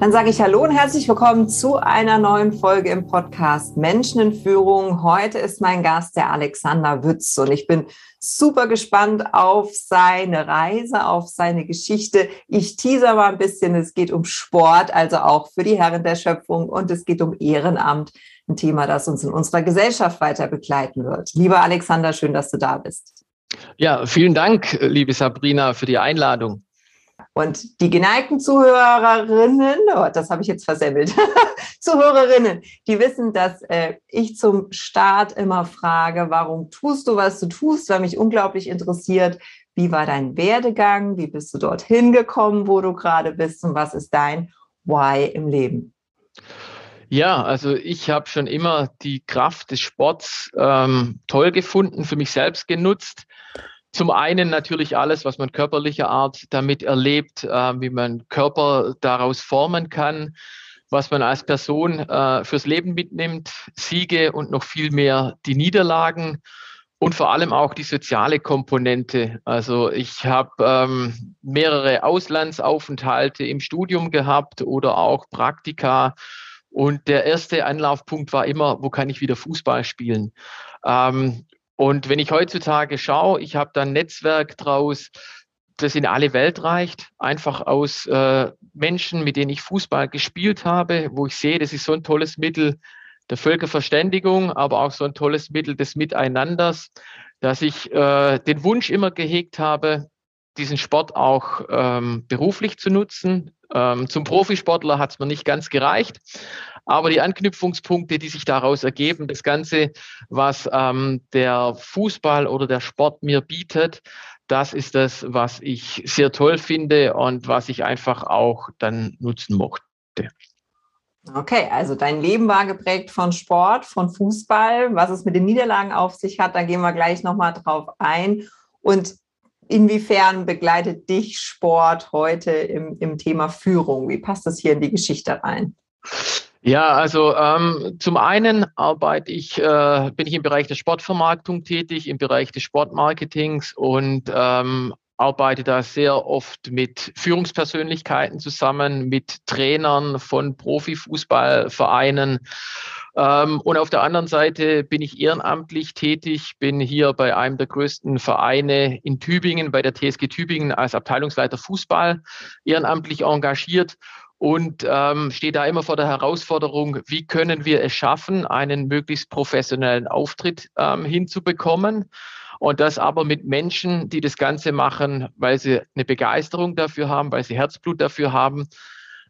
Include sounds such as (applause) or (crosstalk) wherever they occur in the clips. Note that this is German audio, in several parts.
Dann sage ich Hallo und herzlich willkommen zu einer neuen Folge im Podcast Menschen in Führung. Heute ist mein Gast der Alexander Wütz und ich bin super gespannt auf seine Reise, auf seine Geschichte. Ich teaser mal ein bisschen. Es geht um Sport, also auch für die Herren der Schöpfung und es geht um Ehrenamt. Ein Thema, das uns in unserer Gesellschaft weiter begleiten wird. Lieber Alexander, schön, dass du da bist. Ja, vielen Dank, liebe Sabrina, für die Einladung. Und die geneigten Zuhörerinnen, oh, das habe ich jetzt versemmelt, (laughs) Zuhörerinnen, die wissen, dass äh, ich zum Start immer frage, warum tust du, was du tust, weil mich unglaublich interessiert, wie war dein Werdegang, wie bist du dorthin gekommen, wo du gerade bist und was ist dein Why im Leben? Ja, also ich habe schon immer die Kraft des Sports ähm, toll gefunden, für mich selbst genutzt. Zum einen natürlich alles, was man körperlicher Art damit erlebt, äh, wie man Körper daraus formen kann, was man als Person äh, fürs Leben mitnimmt, Siege und noch viel mehr die Niederlagen und vor allem auch die soziale Komponente. Also ich habe ähm, mehrere Auslandsaufenthalte im Studium gehabt oder auch Praktika. Und der erste Anlaufpunkt war immer, wo kann ich wieder Fußball spielen? Ähm, und wenn ich heutzutage schaue, ich habe da ein Netzwerk draus, das in alle Welt reicht, einfach aus äh, Menschen, mit denen ich Fußball gespielt habe, wo ich sehe, das ist so ein tolles Mittel der Völkerverständigung, aber auch so ein tolles Mittel des Miteinanders, dass ich äh, den Wunsch immer gehegt habe, diesen Sport auch ähm, beruflich zu nutzen. Ähm, zum Profisportler hat es mir nicht ganz gereicht, aber die Anknüpfungspunkte, die sich daraus ergeben, das Ganze, was ähm, der Fußball oder der Sport mir bietet, das ist das, was ich sehr toll finde und was ich einfach auch dann nutzen mochte. Okay, also dein Leben war geprägt von Sport, von Fußball. Was es mit den Niederlagen auf sich hat, da gehen wir gleich nochmal drauf ein. Und inwiefern begleitet dich Sport heute im, im Thema Führung? Wie passt das hier in die Geschichte rein? Ja, also ähm, zum einen arbeite ich, äh, bin ich im Bereich der Sportvermarktung tätig, im Bereich des Sportmarketings und ähm, arbeite da sehr oft mit Führungspersönlichkeiten zusammen, mit Trainern von Profifußballvereinen. Ähm, und auf der anderen Seite bin ich ehrenamtlich tätig, bin hier bei einem der größten Vereine in Tübingen, bei der TSG Tübingen als Abteilungsleiter Fußball ehrenamtlich engagiert und ähm, stehe da immer vor der Herausforderung, wie können wir es schaffen, einen möglichst professionellen Auftritt ähm, hinzubekommen. Und das aber mit Menschen, die das Ganze machen, weil sie eine Begeisterung dafür haben, weil sie Herzblut dafür haben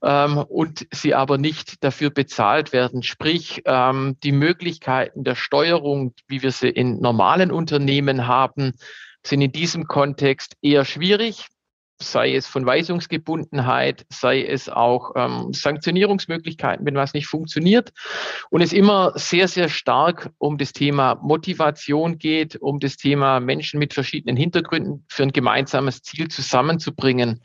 ähm, und sie aber nicht dafür bezahlt werden. Sprich, ähm, die Möglichkeiten der Steuerung, wie wir sie in normalen Unternehmen haben, sind in diesem Kontext eher schwierig sei es von Weisungsgebundenheit, sei es auch ähm, Sanktionierungsmöglichkeiten, wenn was nicht funktioniert. Und es immer sehr, sehr stark um das Thema Motivation geht, um das Thema Menschen mit verschiedenen Hintergründen für ein gemeinsames Ziel zusammenzubringen.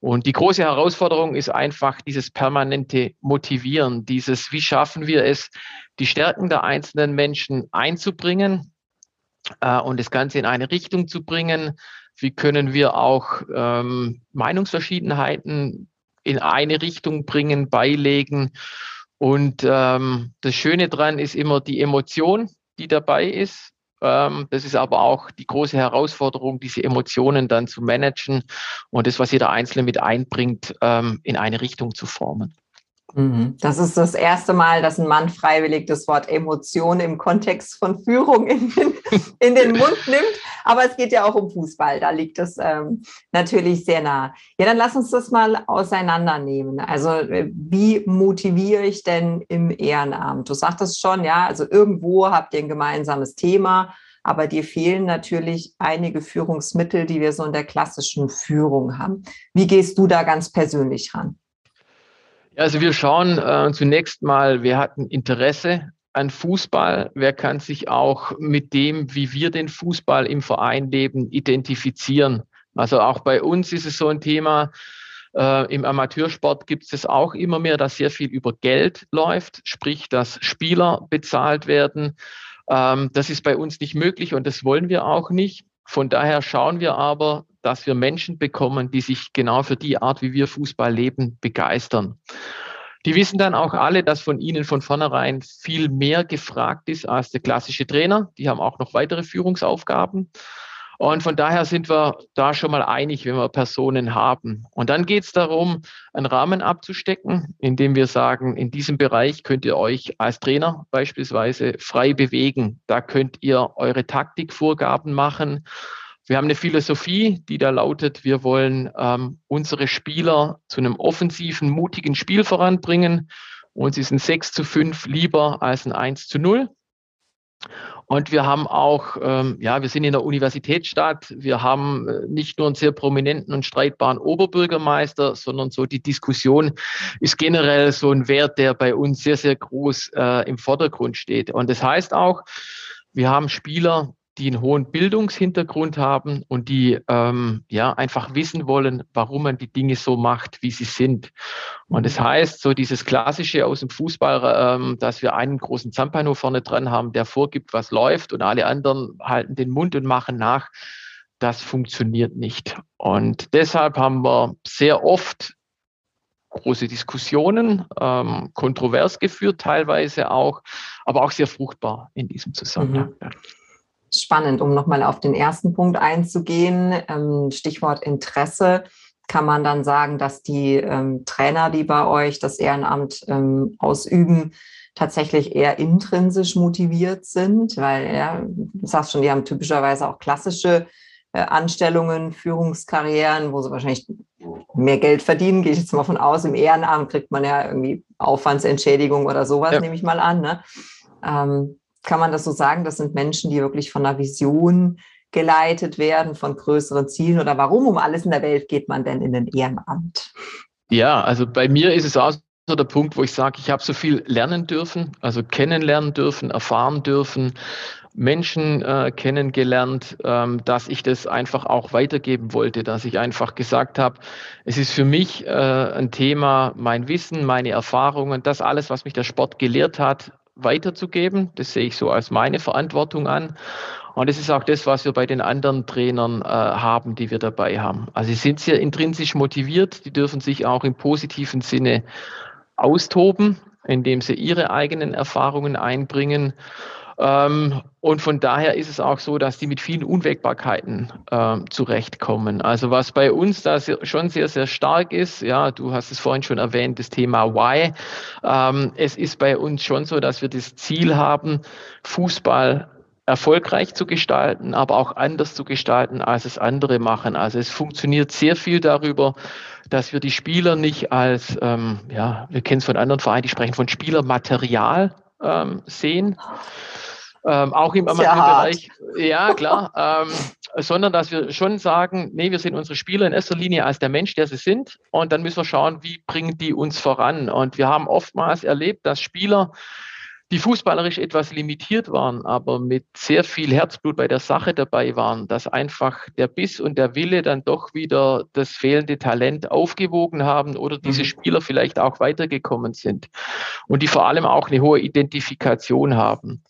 Und die große Herausforderung ist einfach dieses permanente Motivieren, dieses, wie schaffen wir es, die Stärken der einzelnen Menschen einzubringen äh, und das Ganze in eine Richtung zu bringen, wie können wir auch ähm, Meinungsverschiedenheiten in eine Richtung bringen, beilegen? Und ähm, das Schöne daran ist immer die Emotion, die dabei ist. Ähm, das ist aber auch die große Herausforderung, diese Emotionen dann zu managen und das, was jeder Einzelne mit einbringt, ähm, in eine Richtung zu formen. Mhm. Das ist das erste Mal, dass ein Mann freiwillig das Wort Emotion im Kontext von Führung in den, in den Mund nimmt. Aber es geht ja auch um Fußball. Da liegt es ähm, natürlich sehr nah. Ja, dann lass uns das mal auseinandernehmen. Also, äh, wie motiviere ich denn im Ehrenamt? Du sagtest schon, ja, also irgendwo habt ihr ein gemeinsames Thema. Aber dir fehlen natürlich einige Führungsmittel, die wir so in der klassischen Führung haben. Wie gehst du da ganz persönlich ran? Also wir schauen äh, zunächst mal, wer hat ein Interesse an Fußball, wer kann sich auch mit dem, wie wir den Fußball im Verein leben, identifizieren. Also auch bei uns ist es so ein Thema, äh, Im Amateursport gibt es auch immer mehr, dass sehr viel über Geld läuft, sprich, dass Spieler bezahlt werden. Ähm, das ist bei uns nicht möglich und das wollen wir auch nicht. Von daher schauen wir aber, dass wir Menschen bekommen, die sich genau für die Art, wie wir Fußball leben, begeistern. Die wissen dann auch alle, dass von ihnen von vornherein viel mehr gefragt ist als der klassische Trainer. Die haben auch noch weitere Führungsaufgaben. Und von daher sind wir da schon mal einig, wenn wir Personen haben. Und dann geht es darum, einen Rahmen abzustecken, indem wir sagen, in diesem Bereich könnt ihr euch als Trainer beispielsweise frei bewegen. Da könnt ihr eure Taktikvorgaben machen. Wir haben eine Philosophie, die da lautet, wir wollen ähm, unsere Spieler zu einem offensiven, mutigen Spiel voranbringen. Uns ist ein 6 zu 5 lieber als ein 1 zu 0. Und wir haben auch, ähm, ja, wir sind in der Universitätsstadt. Wir haben äh, nicht nur einen sehr prominenten und streitbaren Oberbürgermeister, sondern so die Diskussion ist generell so ein Wert, der bei uns sehr, sehr groß äh, im Vordergrund steht. Und das heißt auch, wir haben Spieler, die einen hohen Bildungshintergrund haben und die ähm, ja einfach wissen wollen, warum man die Dinge so macht, wie sie sind. Und das heißt, so dieses Klassische aus dem Fußball, ähm, dass wir einen großen Zampano vorne dran haben, der vorgibt, was läuft und alle anderen halten den Mund und machen nach, das funktioniert nicht. Und deshalb haben wir sehr oft große Diskussionen, ähm, kontrovers geführt teilweise auch, aber auch sehr fruchtbar in diesem Zusammenhang. Mhm spannend, um nochmal auf den ersten Punkt einzugehen. Ähm, Stichwort Interesse. Kann man dann sagen, dass die ähm, Trainer, die bei euch das Ehrenamt ähm, ausüben, tatsächlich eher intrinsisch motiviert sind, weil ja, du sagst schon, die haben typischerweise auch klassische äh, Anstellungen, Führungskarrieren, wo sie wahrscheinlich mehr Geld verdienen, gehe ich jetzt mal von aus. Im Ehrenamt kriegt man ja irgendwie Aufwandsentschädigung oder sowas, ja. nehme ich mal an. Ne? Ähm, kann man das so sagen? Das sind Menschen, die wirklich von einer Vision geleitet werden, von größeren Zielen oder warum um alles in der Welt geht man denn in ein Ehrenamt? Ja, also bei mir ist es auch so der Punkt, wo ich sage, ich habe so viel lernen dürfen, also kennenlernen dürfen, erfahren dürfen, Menschen äh, kennengelernt, ähm, dass ich das einfach auch weitergeben wollte, dass ich einfach gesagt habe, es ist für mich äh, ein Thema, mein Wissen, meine Erfahrungen, das alles, was mich der Sport gelehrt hat, weiterzugeben. Das sehe ich so als meine Verantwortung an. Und das ist auch das, was wir bei den anderen Trainern äh, haben, die wir dabei haben. Also sie sind sehr intrinsisch motiviert, die dürfen sich auch im positiven Sinne austoben, indem sie ihre eigenen Erfahrungen einbringen. Ähm, und von daher ist es auch so, dass die mit vielen Unwägbarkeiten äh, zurechtkommen. Also was bei uns da schon sehr, sehr stark ist, ja, du hast es vorhin schon erwähnt, das Thema Why. Ähm, es ist bei uns schon so, dass wir das Ziel haben, Fußball erfolgreich zu gestalten, aber auch anders zu gestalten, als es andere machen. Also es funktioniert sehr viel darüber, dass wir die Spieler nicht als, ähm, ja, wir kennen es von anderen Vereinen, die sprechen von Spielermaterial ähm, sehen, ähm, auch im Amateurbereich. Ja, klar. (laughs) ähm, sondern dass wir schon sagen, nee, wir sehen unsere Spieler in erster Linie als der Mensch, der sie sind. Und dann müssen wir schauen, wie bringen die uns voran. Und wir haben oftmals erlebt, dass Spieler, die fußballerisch etwas limitiert waren, aber mit sehr viel Herzblut bei der Sache dabei waren, dass einfach der Biss und der Wille dann doch wieder das fehlende Talent aufgewogen haben oder diese mhm. Spieler vielleicht auch weitergekommen sind und die vor allem auch eine hohe Identifikation haben.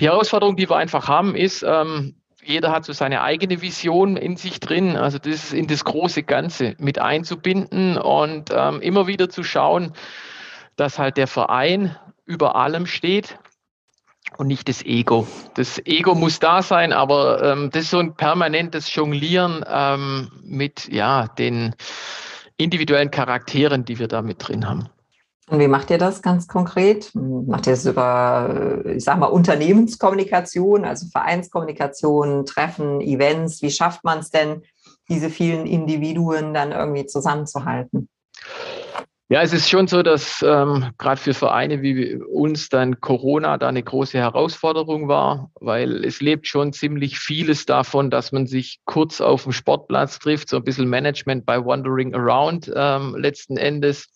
Die Herausforderung, die wir einfach haben, ist, ähm, jeder hat so seine eigene Vision in sich drin, also das in das große Ganze mit einzubinden und ähm, immer wieder zu schauen, dass halt der Verein über allem steht und nicht das Ego. Das Ego muss da sein, aber ähm, das ist so ein permanentes Jonglieren ähm, mit ja, den individuellen Charakteren, die wir da mit drin haben. Und wie macht ihr das ganz konkret? Macht ihr es über, ich sag mal, Unternehmenskommunikation, also Vereinskommunikation, Treffen, Events? Wie schafft man es denn, diese vielen Individuen dann irgendwie zusammenzuhalten? Ja, es ist schon so, dass ähm, gerade für Vereine wie uns dann Corona da eine große Herausforderung war, weil es lebt schon ziemlich vieles davon, dass man sich kurz auf dem Sportplatz trifft, so ein bisschen Management by Wandering Around ähm, letzten Endes.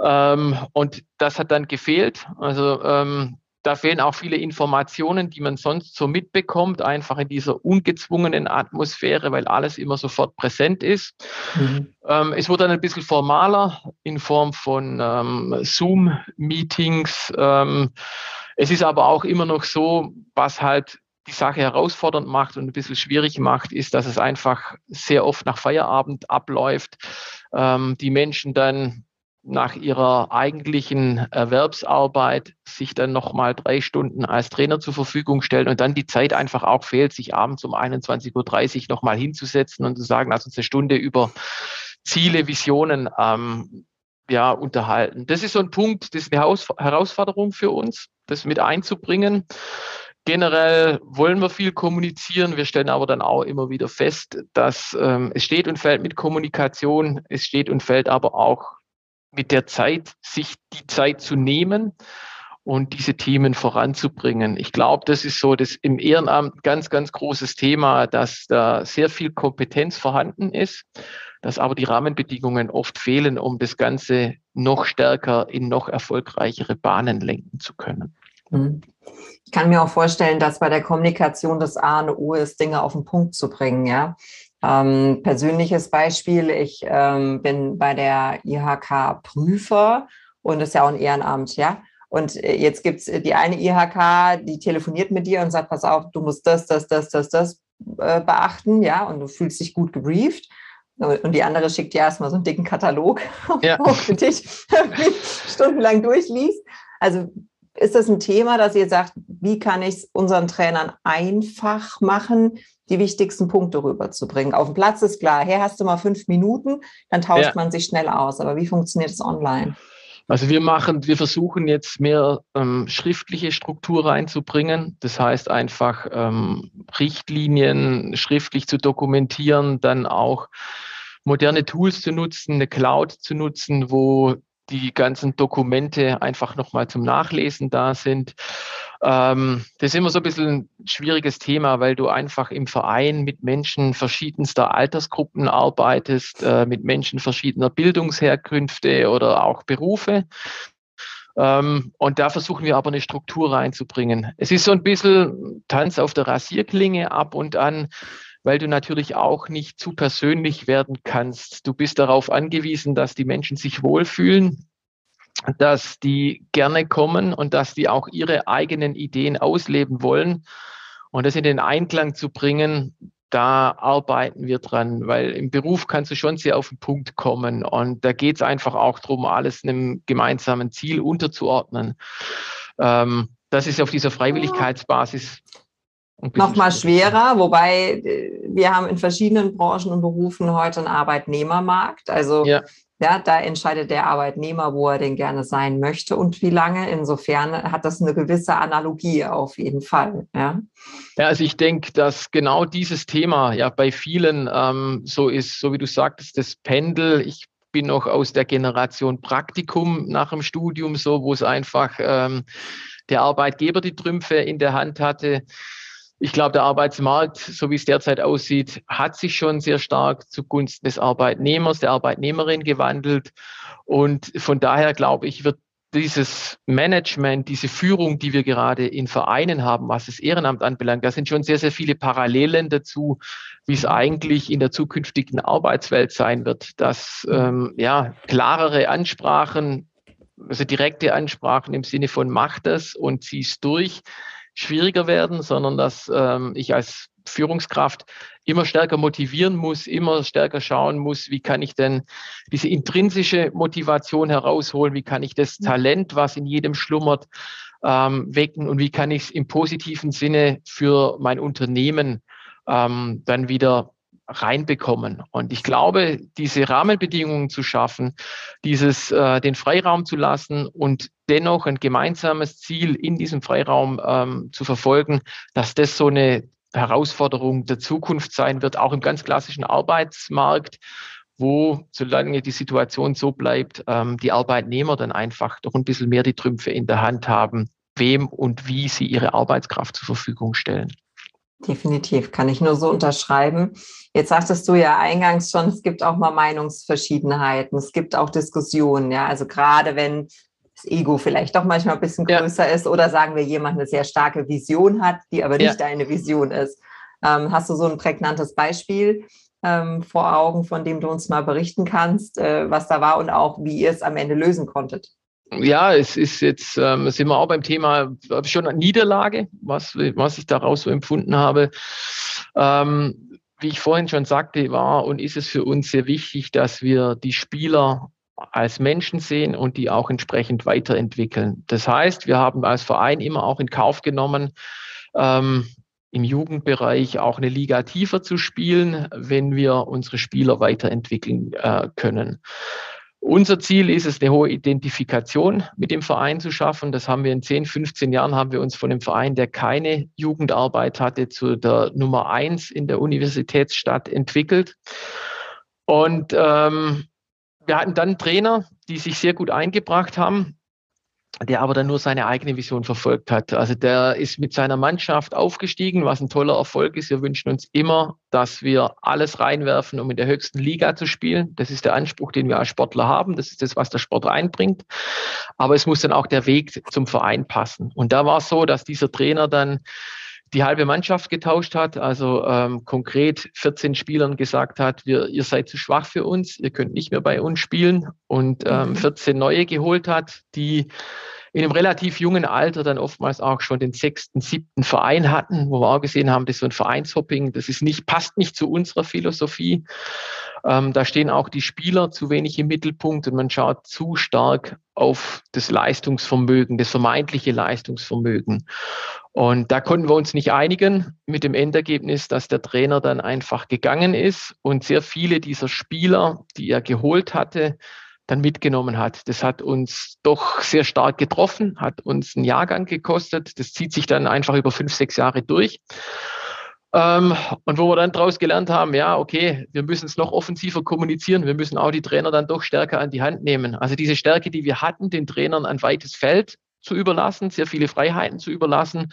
Ähm, und das hat dann gefehlt. Also ähm, da fehlen auch viele Informationen, die man sonst so mitbekommt, einfach in dieser ungezwungenen Atmosphäre, weil alles immer sofort präsent ist. Mhm. Ähm, es wurde dann ein bisschen formaler in Form von ähm, Zoom-Meetings. Ähm, es ist aber auch immer noch so, was halt die Sache herausfordernd macht und ein bisschen schwierig macht, ist, dass es einfach sehr oft nach Feierabend abläuft. Ähm, die Menschen dann nach ihrer eigentlichen Erwerbsarbeit sich dann nochmal drei Stunden als Trainer zur Verfügung stellen und dann die Zeit einfach auch fehlt, sich abends um 21.30 Uhr nochmal hinzusetzen und zu sagen, lass uns eine Stunde über Ziele, Visionen ähm, ja, unterhalten. Das ist so ein Punkt, das ist eine Herausforderung für uns, das mit einzubringen. Generell wollen wir viel kommunizieren. Wir stellen aber dann auch immer wieder fest, dass ähm, es steht und fällt mit Kommunikation. Es steht und fällt aber auch mit der Zeit, sich die Zeit zu nehmen und diese Themen voranzubringen. Ich glaube, das ist so das im Ehrenamt ganz, ganz großes Thema, dass da sehr viel Kompetenz vorhanden ist, dass aber die Rahmenbedingungen oft fehlen, um das Ganze noch stärker in noch erfolgreichere Bahnen lenken zu können. Mhm. Ich kann mir auch vorstellen, dass bei der Kommunikation das A und O ist, Dinge auf den Punkt zu bringen, ja. Ähm, persönliches Beispiel, ich ähm, bin bei der IHK Prüfer und das ist ja auch ein Ehrenamt, ja. Und äh, jetzt gibt's äh, die eine IHK, die telefoniert mit dir und sagt, pass auf, du musst das, das, das, das, das äh, beachten, ja, und du fühlst dich gut gebrieft. Und die andere schickt dir erstmal so einen dicken Katalog, (laughs) ja. wo du dich (laughs) stundenlang durchliest. Also ist das ein Thema, dass ihr sagt, wie kann ich es unseren Trainern einfach machen, die wichtigsten Punkte rüberzubringen? Auf dem Platz ist klar, her hast du mal fünf Minuten, dann tauscht ja. man sich schnell aus. Aber wie funktioniert es online? Also wir machen, wir versuchen jetzt mehr ähm, schriftliche Struktur reinzubringen. Das heißt einfach ähm, Richtlinien schriftlich zu dokumentieren, dann auch moderne Tools zu nutzen, eine Cloud zu nutzen, wo die ganzen Dokumente einfach nochmal zum Nachlesen da sind. Ähm, das ist immer so ein bisschen ein schwieriges Thema, weil du einfach im Verein mit Menschen verschiedenster Altersgruppen arbeitest, äh, mit Menschen verschiedener Bildungsherkünfte oder auch Berufe. Ähm, und da versuchen wir aber eine Struktur reinzubringen. Es ist so ein bisschen Tanz auf der Rasierklinge ab und an weil du natürlich auch nicht zu persönlich werden kannst. Du bist darauf angewiesen, dass die Menschen sich wohlfühlen, dass die gerne kommen und dass die auch ihre eigenen Ideen ausleben wollen. Und das in den Einklang zu bringen, da arbeiten wir dran, weil im Beruf kannst du schon sehr auf den Punkt kommen. Und da geht es einfach auch darum, alles einem gemeinsamen Ziel unterzuordnen. Ähm, das ist auf dieser Freiwilligkeitsbasis noch mal schwerer, wobei äh, wir haben in verschiedenen Branchen und Berufen heute einen Arbeitnehmermarkt. Also ja. ja, da entscheidet der Arbeitnehmer, wo er denn gerne sein möchte und wie lange. Insofern hat das eine gewisse Analogie auf jeden Fall. Ja, ja also ich denke, dass genau dieses Thema ja bei vielen ähm, so ist, so wie du sagtest, das Pendel. Ich bin noch aus der Generation Praktikum nach dem Studium, so wo es einfach ähm, der Arbeitgeber die Trümpfe in der Hand hatte. Ich glaube, der Arbeitsmarkt, so wie es derzeit aussieht, hat sich schon sehr stark zugunsten des Arbeitnehmers, der Arbeitnehmerin gewandelt. Und von daher glaube ich, wird dieses Management, diese Führung, die wir gerade in Vereinen haben, was das Ehrenamt anbelangt, da sind schon sehr, sehr viele Parallelen dazu, wie es eigentlich in der zukünftigen Arbeitswelt sein wird, dass ähm, ja klarere Ansprachen, also direkte Ansprachen im Sinne von macht das und zieh's durch, schwieriger werden, sondern dass ähm, ich als Führungskraft immer stärker motivieren muss, immer stärker schauen muss, wie kann ich denn diese intrinsische Motivation herausholen, wie kann ich das mhm. Talent, was in jedem schlummert, ähm, wecken und wie kann ich es im positiven Sinne für mein Unternehmen ähm, dann wieder reinbekommen. Und ich glaube, diese Rahmenbedingungen zu schaffen, dieses, äh, den Freiraum zu lassen und dennoch ein gemeinsames Ziel in diesem Freiraum ähm, zu verfolgen, dass das so eine Herausforderung der Zukunft sein wird, auch im ganz klassischen Arbeitsmarkt, wo, solange die Situation so bleibt, ähm, die Arbeitnehmer dann einfach doch ein bisschen mehr die Trümpfe in der Hand haben, wem und wie sie ihre Arbeitskraft zur Verfügung stellen. Definitiv, kann ich nur so unterschreiben. Jetzt sagtest du ja eingangs schon, es gibt auch mal Meinungsverschiedenheiten, es gibt auch Diskussionen, ja, also gerade wenn das Ego vielleicht doch manchmal ein bisschen größer ja. ist oder sagen wir, jemand eine sehr starke Vision hat, die aber nicht ja. eine Vision ist. Ähm, hast du so ein prägnantes Beispiel ähm, vor Augen, von dem du uns mal berichten kannst, äh, was da war und auch wie ihr es am Ende lösen konntet? Ja, es ist jetzt, ähm, sind wir auch beim Thema schon Niederlage, was, was ich daraus so empfunden habe. Ähm, wie ich vorhin schon sagte, war und ist es für uns sehr wichtig, dass wir die Spieler als Menschen sehen und die auch entsprechend weiterentwickeln. Das heißt, wir haben als Verein immer auch in Kauf genommen, ähm, im Jugendbereich auch eine Liga tiefer zu spielen, wenn wir unsere Spieler weiterentwickeln äh, können. Unser Ziel ist es, eine hohe Identifikation mit dem Verein zu schaffen. Das haben wir in 10, 15 Jahren haben wir uns von dem Verein, der keine Jugendarbeit hatte, zu der Nummer eins in der Universitätsstadt entwickelt. Und ähm, wir hatten dann Trainer, die sich sehr gut eingebracht haben der aber dann nur seine eigene Vision verfolgt hat. Also der ist mit seiner Mannschaft aufgestiegen, was ein toller Erfolg ist. Wir wünschen uns immer, dass wir alles reinwerfen, um in der höchsten Liga zu spielen. Das ist der Anspruch, den wir als Sportler haben. Das ist das, was der Sport reinbringt. Aber es muss dann auch der Weg zum Verein passen. Und da war es so, dass dieser Trainer dann die halbe Mannschaft getauscht hat, also ähm, konkret 14 Spielern gesagt hat, wir, ihr seid zu schwach für uns, ihr könnt nicht mehr bei uns spielen und ähm, 14 mhm. neue geholt hat, die in einem relativ jungen Alter dann oftmals auch schon den sechsten, siebten Verein hatten, wo wir auch gesehen haben, das ist so ein Vereinshopping, das ist nicht, passt nicht zu unserer Philosophie. Ähm, da stehen auch die Spieler zu wenig im Mittelpunkt und man schaut zu stark auf das Leistungsvermögen, das vermeintliche Leistungsvermögen. Und da konnten wir uns nicht einigen mit dem Endergebnis, dass der Trainer dann einfach gegangen ist und sehr viele dieser Spieler, die er geholt hatte, dann mitgenommen hat. Das hat uns doch sehr stark getroffen, hat uns einen Jahrgang gekostet. Das zieht sich dann einfach über fünf, sechs Jahre durch. Ähm, und wo wir dann daraus gelernt haben, ja, okay, wir müssen es noch offensiver kommunizieren, wir müssen auch die Trainer dann doch stärker an die Hand nehmen. Also diese Stärke, die wir hatten, den Trainern ein weites Feld zu überlassen, sehr viele Freiheiten zu überlassen,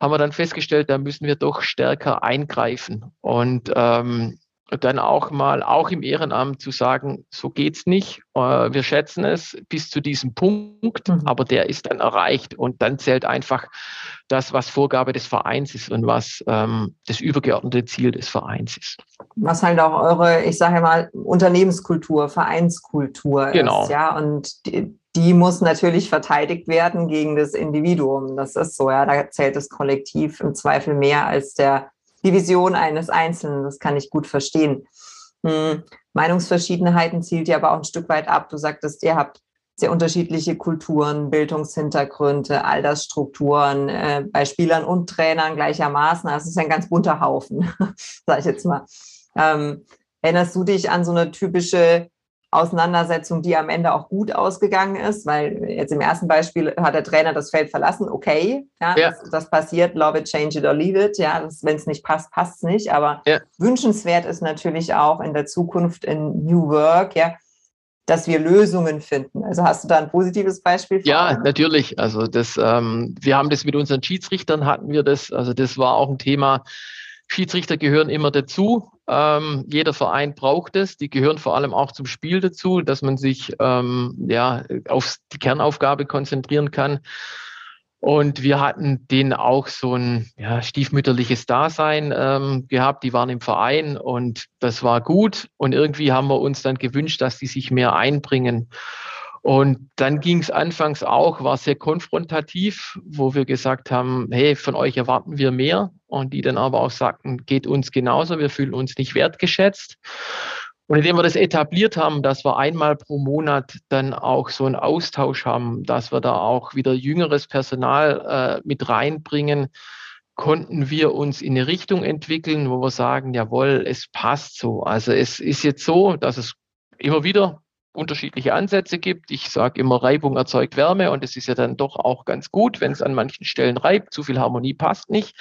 haben wir dann festgestellt, da müssen wir doch stärker eingreifen. Und ähm, dann auch mal, auch im Ehrenamt zu sagen, so geht's nicht. Äh, wir schätzen es bis zu diesem Punkt, mhm. aber der ist dann erreicht und dann zählt einfach das, was Vorgabe des Vereins ist und was ähm, das übergeordnete Ziel des Vereins ist. Was halt auch eure, ich sage mal, Unternehmenskultur, Vereinskultur genau. ist, ja, und die, die muss natürlich verteidigt werden gegen das Individuum. Das ist so, ja, da zählt das Kollektiv im Zweifel mehr als der die Vision eines Einzelnen. Das kann ich gut verstehen. Hm. Meinungsverschiedenheiten zielt ja aber auch ein Stück weit ab. Du sagtest, ihr habt sehr unterschiedliche Kulturen, Bildungshintergründe, Altersstrukturen äh, bei Spielern und Trainern gleichermaßen. Das ist ein ganz bunter Haufen, (laughs) sage ich jetzt mal. Ähm, erinnerst du dich an so eine typische Auseinandersetzung, die am Ende auch gut ausgegangen ist, weil jetzt im ersten Beispiel hat der Trainer das Feld verlassen, okay, ja, ja. Das, das, passiert, love it, change it or leave it, ja, wenn es nicht passt, passt es nicht, aber ja. wünschenswert ist natürlich auch in der Zukunft in New Work, ja, dass wir Lösungen finden. Also hast du da ein positives Beispiel? Ja, natürlich. Also das, ähm, wir haben das mit unseren Schiedsrichtern hatten wir das. Also das war auch ein Thema. Schiedsrichter gehören immer dazu. Ähm, jeder Verein braucht es. Die gehören vor allem auch zum Spiel dazu, dass man sich ähm, ja, auf die Kernaufgabe konzentrieren kann. Und wir hatten denen auch so ein ja, stiefmütterliches Dasein ähm, gehabt. Die waren im Verein und das war gut. Und irgendwie haben wir uns dann gewünscht, dass die sich mehr einbringen. Und dann ging es anfangs auch, war sehr konfrontativ, wo wir gesagt haben, hey, von euch erwarten wir mehr. Und die dann aber auch sagten, geht uns genauso, wir fühlen uns nicht wertgeschätzt. Und indem wir das etabliert haben, dass wir einmal pro Monat dann auch so einen Austausch haben, dass wir da auch wieder jüngeres Personal äh, mit reinbringen, konnten wir uns in eine Richtung entwickeln, wo wir sagen, jawohl, es passt so. Also es ist jetzt so, dass es immer wieder unterschiedliche Ansätze gibt. Ich sage immer, Reibung erzeugt Wärme und es ist ja dann doch auch ganz gut, wenn es an manchen Stellen reibt. Zu viel Harmonie passt nicht.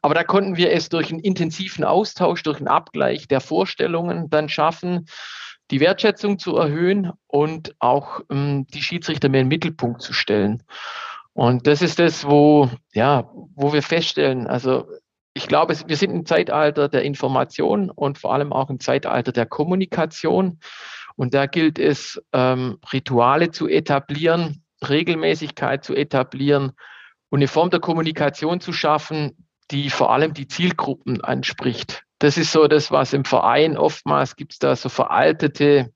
Aber da konnten wir es durch einen intensiven Austausch, durch einen Abgleich der Vorstellungen dann schaffen, die Wertschätzung zu erhöhen und auch ähm, die Schiedsrichter mehr in den Mittelpunkt zu stellen. Und das ist das, wo, ja, wo wir feststellen, also ich glaube, wir sind im Zeitalter der Information und vor allem auch im Zeitalter der Kommunikation. Und da gilt es, ähm, Rituale zu etablieren, Regelmäßigkeit zu etablieren und eine Form der Kommunikation zu schaffen, die vor allem die Zielgruppen anspricht. Das ist so das, was im Verein oftmals gibt es da so veraltete,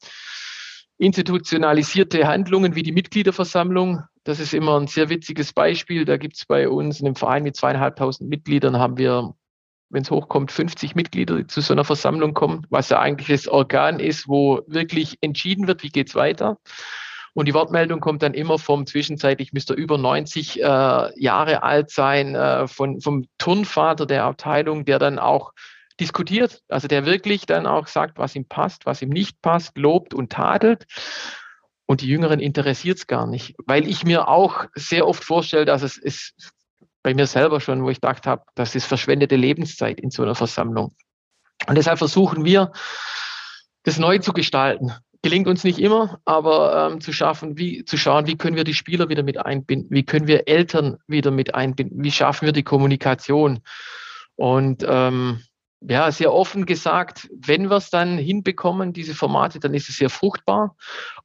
institutionalisierte Handlungen wie die Mitgliederversammlung. Das ist immer ein sehr witziges Beispiel. Da gibt es bei uns in einem Verein mit zweieinhalbtausend Mitgliedern haben wir, wenn es hochkommt, 50 Mitglieder, zu so einer Versammlung kommen, was ja eigentlich das Organ ist, wo wirklich entschieden wird, wie geht's weiter. Und die Wortmeldung kommt dann immer vom zwischenzeitlich müsste er über 90 äh, Jahre alt sein, äh, von, vom Turnvater der Abteilung, der dann auch diskutiert, also der wirklich dann auch sagt, was ihm passt, was ihm nicht passt, lobt und tadelt. Und die Jüngeren interessiert es gar nicht, weil ich mir auch sehr oft vorstelle, dass es ist bei mir selber schon, wo ich gedacht habe, das ist verschwendete Lebenszeit in so einer Versammlung. Und deshalb versuchen wir, das neu zu gestalten. Gelingt uns nicht immer, aber ähm, zu schaffen, wie zu schauen, wie können wir die Spieler wieder mit einbinden, wie können wir Eltern wieder mit einbinden, wie schaffen wir die Kommunikation. Und ähm, ja, sehr offen gesagt, wenn wir es dann hinbekommen, diese Formate, dann ist es sehr fruchtbar.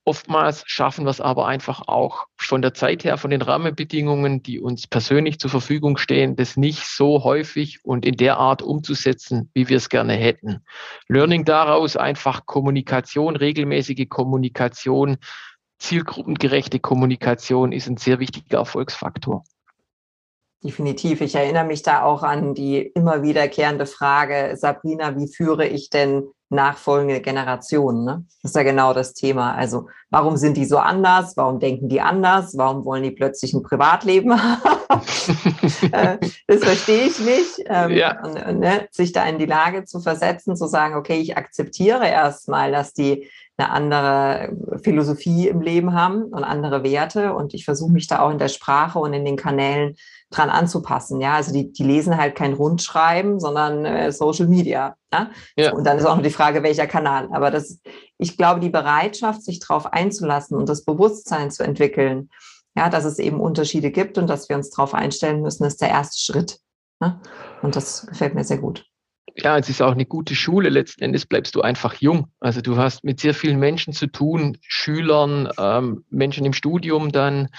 Oftmals schaffen wir es aber einfach auch von der Zeit her, von den Rahmenbedingungen, die uns persönlich zur Verfügung stehen, das nicht so häufig und in der Art umzusetzen, wie wir es gerne hätten. Learning daraus einfach Kommunikation, regelmäßige Kommunikation, zielgruppengerechte Kommunikation ist ein sehr wichtiger Erfolgsfaktor. Definitiv. Ich erinnere mich da auch an die immer wiederkehrende Frage, Sabrina, wie führe ich denn nachfolgende Generationen? Ne? Das ist ja genau das Thema. Also, warum sind die so anders? Warum denken die anders? Warum wollen die plötzlich ein Privatleben (laughs) (laughs) äh, das verstehe ich nicht. Ähm, ja. und, ne, sich da in die Lage zu versetzen, zu sagen, okay, ich akzeptiere erstmal, dass die eine andere Philosophie im Leben haben und andere Werte. Und ich versuche mich da auch in der Sprache und in den Kanälen dran anzupassen. Ja, also die, die lesen halt kein Rundschreiben, sondern äh, Social Media. Ja? ja? Und dann ist auch noch die Frage, welcher Kanal. Aber das, ich glaube, die Bereitschaft, sich darauf einzulassen und das Bewusstsein zu entwickeln, ja, dass es eben Unterschiede gibt und dass wir uns darauf einstellen müssen, ist der erste Schritt. Ne? Und das gefällt mir sehr gut. Ja, es ist auch eine gute Schule. Letzten Endes bleibst du einfach jung. Also du hast mit sehr vielen Menschen zu tun, Schülern, ähm, Menschen im Studium dann.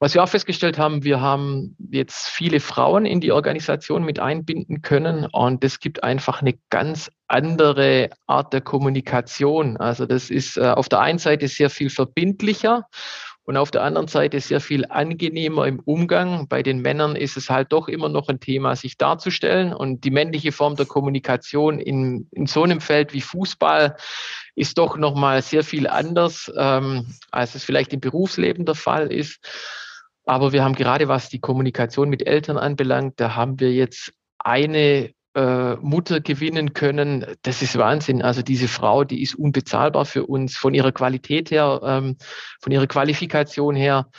Was wir auch festgestellt haben, wir haben jetzt viele Frauen in die Organisation mit einbinden können und das gibt einfach eine ganz andere Art der Kommunikation. Also das ist äh, auf der einen Seite sehr viel verbindlicher und auf der anderen Seite sehr viel angenehmer im Umgang. Bei den Männern ist es halt doch immer noch ein Thema, sich darzustellen. Und die männliche Form der Kommunikation in, in so einem Feld wie Fußball ist doch nochmal sehr viel anders, ähm, als es vielleicht im Berufsleben der Fall ist. Aber wir haben gerade, was die Kommunikation mit Eltern anbelangt, da haben wir jetzt eine äh, Mutter gewinnen können, das ist Wahnsinn. Also diese Frau, die ist unbezahlbar für uns von ihrer Qualität her, ähm, von ihrer Qualifikation her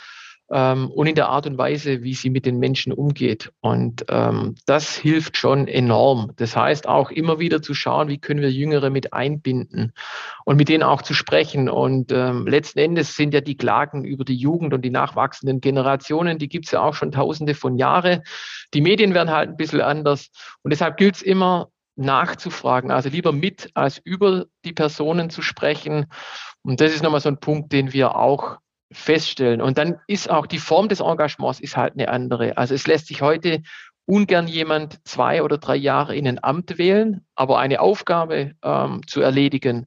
ähm, und in der Art und Weise, wie sie mit den Menschen umgeht. Und ähm, das hilft schon enorm. Das heißt auch immer wieder zu schauen, wie können wir Jüngere mit einbinden und mit denen auch zu sprechen. Und ähm, letzten Endes sind ja die Klagen über die Jugend und die nachwachsenden Generationen, die gibt es ja auch schon tausende von Jahren. Die Medien werden halt ein bisschen anders. Und deshalb gilt es immer, nachzufragen, also lieber mit als über die Personen zu sprechen. Und das ist nochmal so ein Punkt, den wir auch feststellen. Und dann ist auch die Form des Engagements ist halt eine andere. Also es lässt sich heute ungern jemand zwei oder drei Jahre in ein Amt wählen, aber eine Aufgabe ähm, zu erledigen,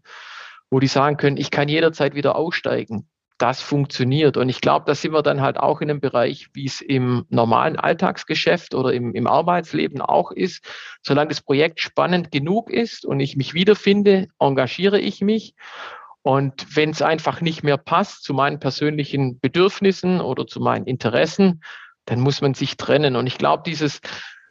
wo die sagen können, ich kann jederzeit wieder aussteigen. Das funktioniert. Und ich glaube, da sind wir dann halt auch in einem Bereich, wie es im normalen Alltagsgeschäft oder im, im Arbeitsleben auch ist. Solange das Projekt spannend genug ist und ich mich wiederfinde, engagiere ich mich. Und wenn es einfach nicht mehr passt zu meinen persönlichen Bedürfnissen oder zu meinen Interessen, dann muss man sich trennen. Und ich glaube, dieses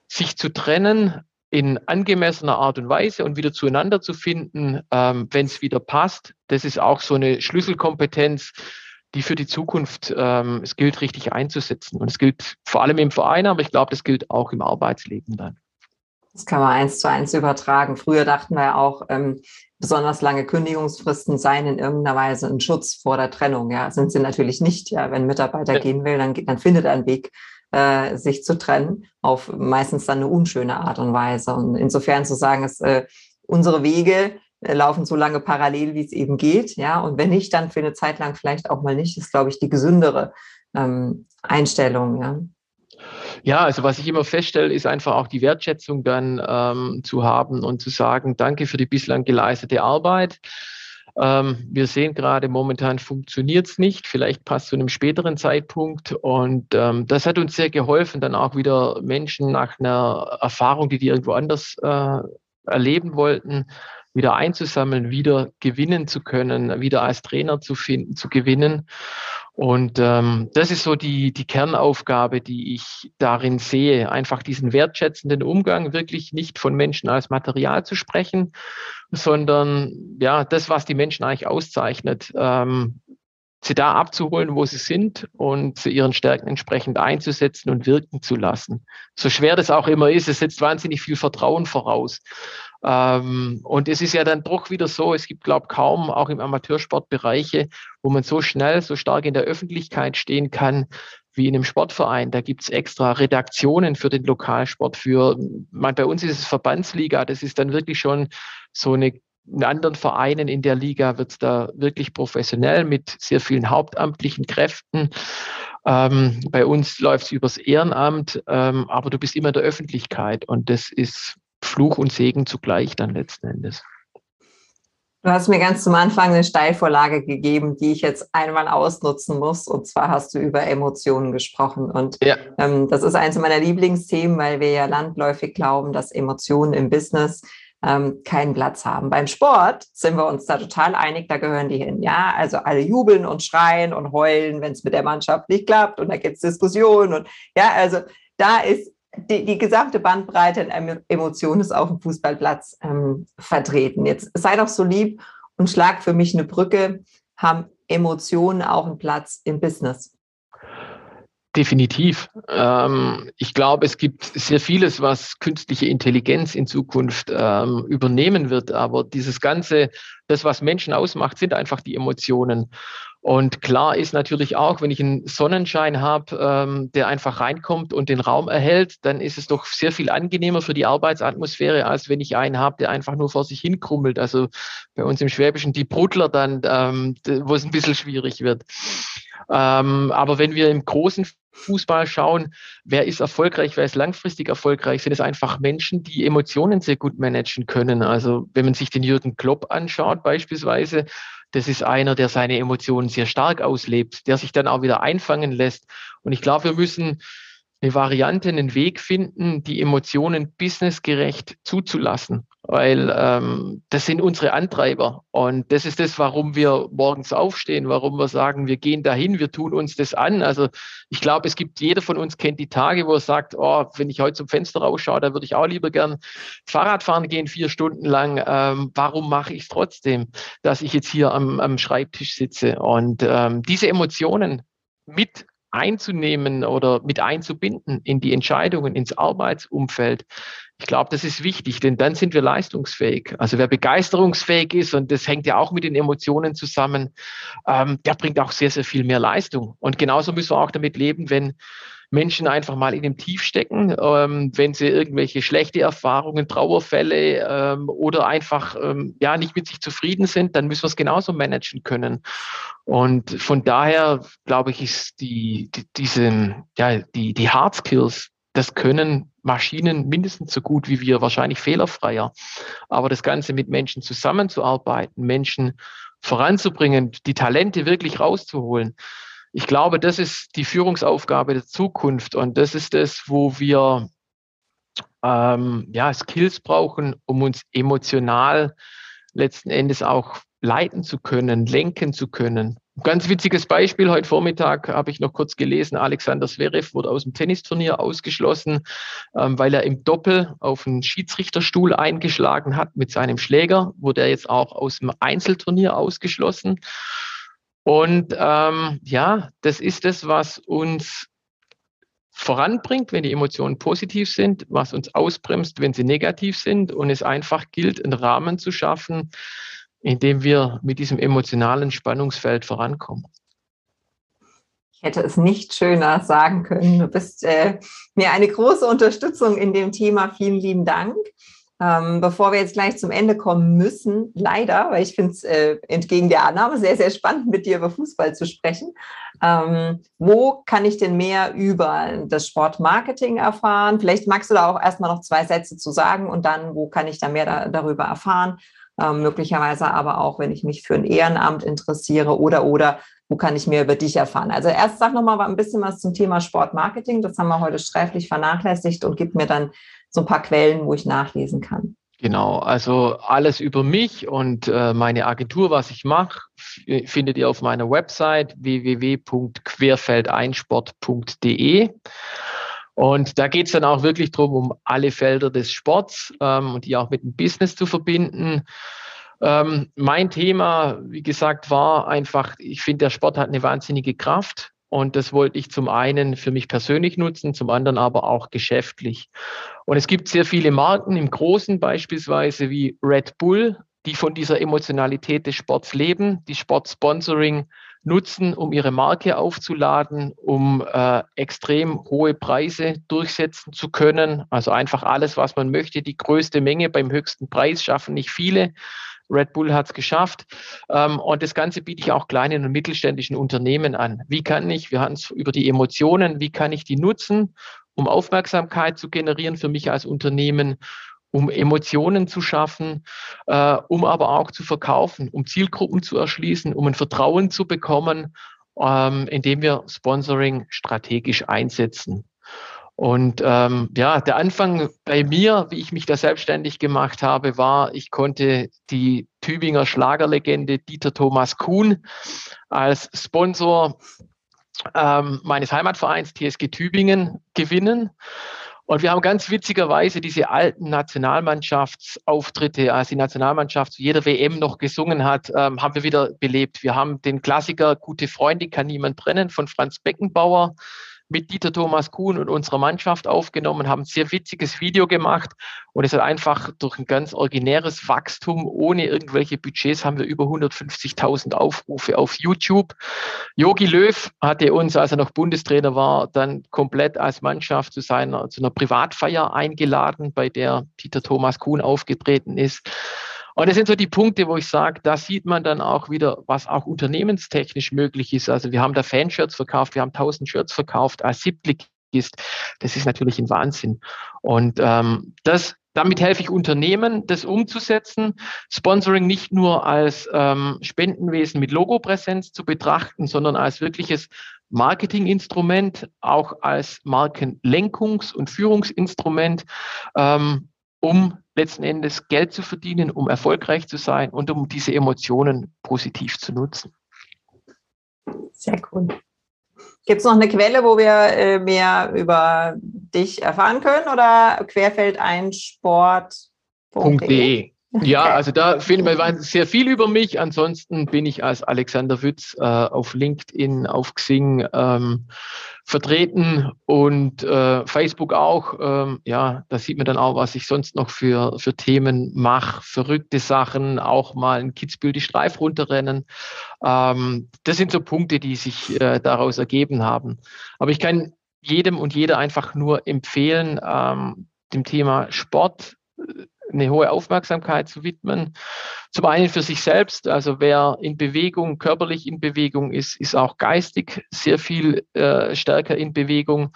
sich zu trennen in angemessener Art und Weise und wieder zueinander zu finden, ähm, wenn es wieder passt. Das ist auch so eine Schlüsselkompetenz, die für die Zukunft ähm, es gilt, richtig einzusetzen. Und es gilt vor allem im Verein, aber ich glaube, das gilt auch im Arbeitsleben dann. Das kann man eins zu eins übertragen. Früher dachten wir ja auch, ähm, besonders lange Kündigungsfristen seien in irgendeiner Weise ein Schutz vor der Trennung. Ja, sind sie natürlich nicht. Ja, wenn ein Mitarbeiter ja. gehen will, dann, dann findet er einen Weg, äh, sich zu trennen, auf meistens dann eine unschöne Art und Weise. Und insofern zu sagen, dass äh, unsere Wege äh, laufen so lange parallel, wie es eben geht. Ja, und wenn nicht, dann für eine Zeit lang vielleicht auch mal nicht, ist, glaube ich, die gesündere ähm, Einstellung. Ja. Ja, also was ich immer feststelle, ist einfach auch die Wertschätzung dann ähm, zu haben und zu sagen, danke für die bislang geleistete Arbeit. Ähm, wir sehen gerade, momentan funktioniert es nicht. Vielleicht passt zu einem späteren Zeitpunkt. Und ähm, das hat uns sehr geholfen, dann auch wieder Menschen nach einer Erfahrung, die die irgendwo anders äh, erleben wollten, wieder einzusammeln, wieder gewinnen zu können, wieder als Trainer zu finden, zu gewinnen. Und ähm, das ist so die, die Kernaufgabe, die ich darin sehe, einfach diesen wertschätzenden Umgang, wirklich nicht von Menschen als Material zu sprechen, sondern ja, das, was die Menschen eigentlich auszeichnet, ähm, sie da abzuholen, wo sie sind und zu ihren Stärken entsprechend einzusetzen und wirken zu lassen. So schwer das auch immer ist, es setzt wahnsinnig viel Vertrauen voraus. Ähm, und es ist ja dann doch wieder so, es gibt, glaube ich, kaum auch im Amateursport Bereiche, wo man so schnell, so stark in der Öffentlichkeit stehen kann, wie in einem Sportverein. Da gibt's extra Redaktionen für den Lokalsport. Für, man, bei uns ist es Verbandsliga, das ist dann wirklich schon so eine in anderen Vereinen in der Liga wird es da wirklich professionell mit sehr vielen hauptamtlichen Kräften. Ähm, bei uns läuft es übers Ehrenamt, ähm, aber du bist immer in der Öffentlichkeit und das ist Fluch und Segen zugleich dann letzten Endes. Du hast mir ganz zum Anfang eine Steilvorlage gegeben, die ich jetzt einmal ausnutzen muss. Und zwar hast du über Emotionen gesprochen. Und ja. ähm, das ist eines meiner Lieblingsthemen, weil wir ja landläufig glauben, dass Emotionen im Business ähm, keinen Platz haben. Beim Sport sind wir uns da total einig, da gehören die hin. Ja, also alle jubeln und schreien und heulen, wenn es mit der Mannschaft nicht klappt und da gibt es Diskussionen und ja, also da ist die, die gesamte Bandbreite an Emotionen ist auf dem Fußballplatz ähm, vertreten. Jetzt sei doch so lieb und schlag für mich eine Brücke. Haben Emotionen auch einen Platz im Business? Definitiv. Ähm, ich glaube, es gibt sehr vieles, was künstliche Intelligenz in Zukunft ähm, übernehmen wird. Aber dieses Ganze, das, was Menschen ausmacht, sind einfach die Emotionen. Und klar ist natürlich auch, wenn ich einen Sonnenschein habe, ähm, der einfach reinkommt und den Raum erhält, dann ist es doch sehr viel angenehmer für die Arbeitsatmosphäre, als wenn ich einen habe, der einfach nur vor sich hin krummelt. Also bei uns im Schwäbischen die Brudler dann, ähm, wo es ein bisschen schwierig wird. Ähm, aber wenn wir im großen Fußball schauen, wer ist erfolgreich, wer ist langfristig erfolgreich, sind es einfach Menschen, die Emotionen sehr gut managen können. Also wenn man sich den Jürgen Klopp anschaut beispielsweise, das ist einer, der seine Emotionen sehr stark auslebt, der sich dann auch wieder einfangen lässt. Und ich glaube, wir müssen eine Variante, einen Weg finden, die Emotionen businessgerecht zuzulassen, weil ähm, das sind unsere Antreiber und das ist das, warum wir morgens aufstehen, warum wir sagen, wir gehen dahin, wir tun uns das an. Also ich glaube, es gibt jeder von uns kennt die Tage, wo er sagt, oh, wenn ich heute zum Fenster rausschaue, da würde ich auch lieber gern Fahrrad fahren gehen vier Stunden lang. Ähm, warum mache ich es trotzdem, dass ich jetzt hier am, am Schreibtisch sitze und ähm, diese Emotionen mit einzunehmen oder mit einzubinden in die Entscheidungen, ins Arbeitsumfeld. Ich glaube, das ist wichtig, denn dann sind wir leistungsfähig. Also wer begeisterungsfähig ist, und das hängt ja auch mit den Emotionen zusammen, ähm, der bringt auch sehr, sehr viel mehr Leistung. Und genauso müssen wir auch damit leben, wenn Menschen einfach mal in dem Tief stecken, ähm, wenn sie irgendwelche schlechte Erfahrungen, Trauerfälle ähm, oder einfach ähm, ja nicht mit sich zufrieden sind, dann müssen wir es genauso managen können. Und von daher glaube ich, ist die, die diese ja die die Hard Skills, das können Maschinen mindestens so gut wie wir, wahrscheinlich fehlerfreier. Aber das Ganze mit Menschen zusammenzuarbeiten, Menschen voranzubringen, die Talente wirklich rauszuholen, ich glaube, das ist die Führungsaufgabe der Zukunft und das ist das, wo wir ähm, ja, Skills brauchen, um uns emotional letzten Endes auch leiten zu können, lenken zu können. Ganz witziges Beispiel. Heute Vormittag habe ich noch kurz gelesen, Alexander Zverev wurde aus dem Tennisturnier ausgeschlossen, ähm, weil er im Doppel auf einen Schiedsrichterstuhl eingeschlagen hat mit seinem Schläger. Wurde er jetzt auch aus dem Einzelturnier ausgeschlossen. Und ähm, ja, das ist es, was uns voranbringt, wenn die Emotionen positiv sind, was uns ausbremst, wenn sie negativ sind und es einfach gilt, einen Rahmen zu schaffen, indem wir mit diesem emotionalen Spannungsfeld vorankommen. Ich hätte es nicht schöner sagen können. Du bist äh, mir eine große Unterstützung in dem Thema. Vielen lieben Dank. Ähm, bevor wir jetzt gleich zum Ende kommen müssen, leider, weil ich finde es äh, entgegen der Annahme sehr, sehr spannend, mit dir über Fußball zu sprechen. Ähm, wo kann ich denn mehr über das Sportmarketing erfahren? Vielleicht magst du da auch erstmal noch zwei Sätze zu sagen und dann, wo kann ich da mehr da, darüber erfahren? ähm, möglicherweise aber auch, wenn ich mich für ein Ehrenamt interessiere oder oder wo kann ich mehr über dich erfahren? Also erst sag noch mal ein bisschen was zum Thema Sportmarketing. Das haben wir heute sträflich vernachlässigt und gib mir dann so ein paar Quellen, wo ich nachlesen kann. Genau, also alles über mich und äh, meine Agentur, was ich mache, findet ihr auf meiner Website www.querfeldeinsport.de. Und da geht es dann auch wirklich darum, um alle Felder des Sports ähm, und die auch mit dem Business zu verbinden. Ähm, mein Thema, wie gesagt, war einfach, ich finde, der Sport hat eine wahnsinnige Kraft. Und das wollte ich zum einen für mich persönlich nutzen, zum anderen aber auch geschäftlich. Und es gibt sehr viele Marken im Großen beispielsweise wie Red Bull, die von dieser Emotionalität des Sports leben, die Sportsponsoring nutzen, um ihre Marke aufzuladen, um äh, extrem hohe Preise durchsetzen zu können. Also einfach alles, was man möchte, die größte Menge beim höchsten Preis schaffen nicht viele. Red Bull hat es geschafft. Ähm, und das Ganze biete ich auch kleinen und mittelständischen Unternehmen an. Wie kann ich, wir hatten es über die Emotionen, wie kann ich die nutzen, um Aufmerksamkeit zu generieren für mich als Unternehmen um Emotionen zu schaffen, äh, um aber auch zu verkaufen, um Zielgruppen zu erschließen, um ein Vertrauen zu bekommen, ähm, indem wir Sponsoring strategisch einsetzen. Und ähm, ja, der Anfang bei mir, wie ich mich da selbstständig gemacht habe, war, ich konnte die Tübinger Schlagerlegende Dieter Thomas Kuhn als Sponsor ähm, meines Heimatvereins TSG Tübingen gewinnen. Und wir haben ganz witzigerweise diese alten Nationalmannschaftsauftritte, als die Nationalmannschaft zu jeder WM noch gesungen hat, ähm, haben wir wieder belebt. Wir haben den Klassiker Gute Freunde kann niemand brennen von Franz Beckenbauer mit Dieter Thomas Kuhn und unserer Mannschaft aufgenommen, haben ein sehr witziges Video gemacht und es hat einfach durch ein ganz originäres Wachstum ohne irgendwelche Budgets haben wir über 150.000 Aufrufe auf YouTube. Yogi Löw hatte uns, als er noch Bundestrainer war, dann komplett als Mannschaft zu seiner zu einer Privatfeier eingeladen, bei der Dieter Thomas Kuhn aufgetreten ist. Und das sind so die Punkte, wo ich sage, da sieht man dann auch wieder, was auch unternehmenstechnisch möglich ist. Also wir haben da Fanshirts verkauft, wir haben 1000 Shirts verkauft als ist. Das ist natürlich ein Wahnsinn. Und ähm, das damit helfe ich Unternehmen, das umzusetzen, Sponsoring nicht nur als ähm, Spendenwesen mit Logopräsenz zu betrachten, sondern als wirkliches Marketinginstrument, auch als Markenlenkungs- und Führungsinstrument, ähm, um letzten Endes Geld zu verdienen, um erfolgreich zu sein und um diese Emotionen positiv zu nutzen. Sehr cool. Gibt es noch eine Quelle, wo wir äh, mehr über dich erfahren können oder querfeldeinsport.de? Ja, also da finden wir sehr viel über mich. Ansonsten bin ich als Alexander Wütz äh, auf LinkedIn, auf Xing ähm, vertreten und äh, Facebook auch. Ähm, ja, da sieht man dann auch, was ich sonst noch für, für Themen mache. Verrückte Sachen, auch mal ein Kitzbühel die Streif runterrennen. Ähm, das sind so Punkte, die sich äh, daraus ergeben haben. Aber ich kann jedem und jeder einfach nur empfehlen, ähm, dem Thema Sport äh, eine hohe Aufmerksamkeit zu widmen. Zum einen für sich selbst, also wer in Bewegung, körperlich in Bewegung ist, ist auch geistig sehr viel äh, stärker in Bewegung,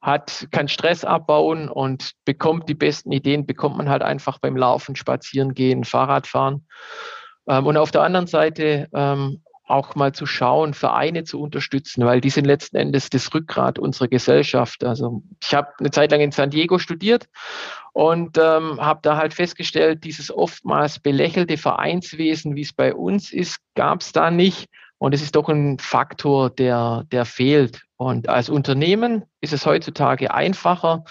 hat, kann Stress abbauen und bekommt die besten Ideen, bekommt man halt einfach beim Laufen, Spazieren gehen, Fahrradfahren. Ähm, und auf der anderen Seite ähm, auch mal zu schauen, Vereine zu unterstützen, weil die sind letzten Endes das Rückgrat unserer Gesellschaft. Also ich habe eine Zeit lang in San Diego studiert und ähm, habe da halt festgestellt, dieses oftmals belächelte Vereinswesen, wie es bei uns ist, gab es da nicht. Und es ist doch ein Faktor, der, der fehlt. Und als Unternehmen ist es heutzutage einfacher,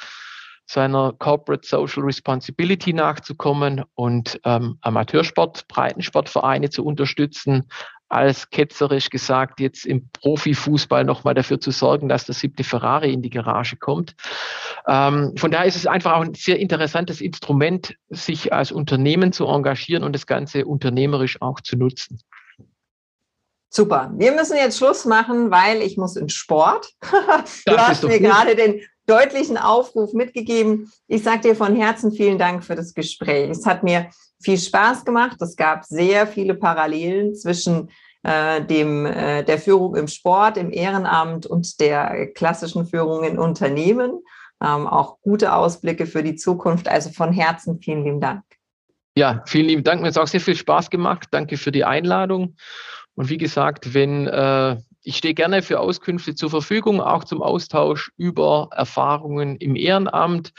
seiner Corporate Social Responsibility nachzukommen und ähm, Amateursport, Breitensportvereine zu unterstützen, als ketzerisch gesagt, jetzt im Profifußball nochmal dafür zu sorgen, dass der siebte Ferrari in die Garage kommt. Ähm, von daher ist es einfach auch ein sehr interessantes Instrument, sich als Unternehmen zu engagieren und das Ganze unternehmerisch auch zu nutzen. Super. Wir müssen jetzt Schluss machen, weil ich muss in Sport. (laughs) du hast mir gerade den deutlichen Aufruf mitgegeben. Ich sage dir von Herzen vielen Dank für das Gespräch. Es hat mir viel Spaß gemacht. Es gab sehr viele Parallelen zwischen äh, dem, äh, der Führung im Sport, im Ehrenamt und der klassischen Führung in Unternehmen. Ähm, auch gute Ausblicke für die Zukunft. Also von Herzen vielen lieben Dank. Ja, vielen lieben Dank. Mir hat es auch sehr viel Spaß gemacht. Danke für die Einladung. Und wie gesagt, wenn äh, ich stehe gerne für Auskünfte zur Verfügung, auch zum Austausch über Erfahrungen im Ehrenamt.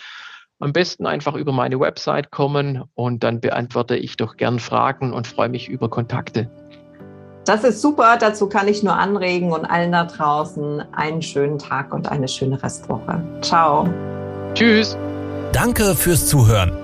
Am besten einfach über meine Website kommen und dann beantworte ich doch gern Fragen und freue mich über Kontakte. Das ist super, dazu kann ich nur anregen und allen da draußen einen schönen Tag und eine schöne Restwoche. Ciao. Tschüss. Danke fürs Zuhören.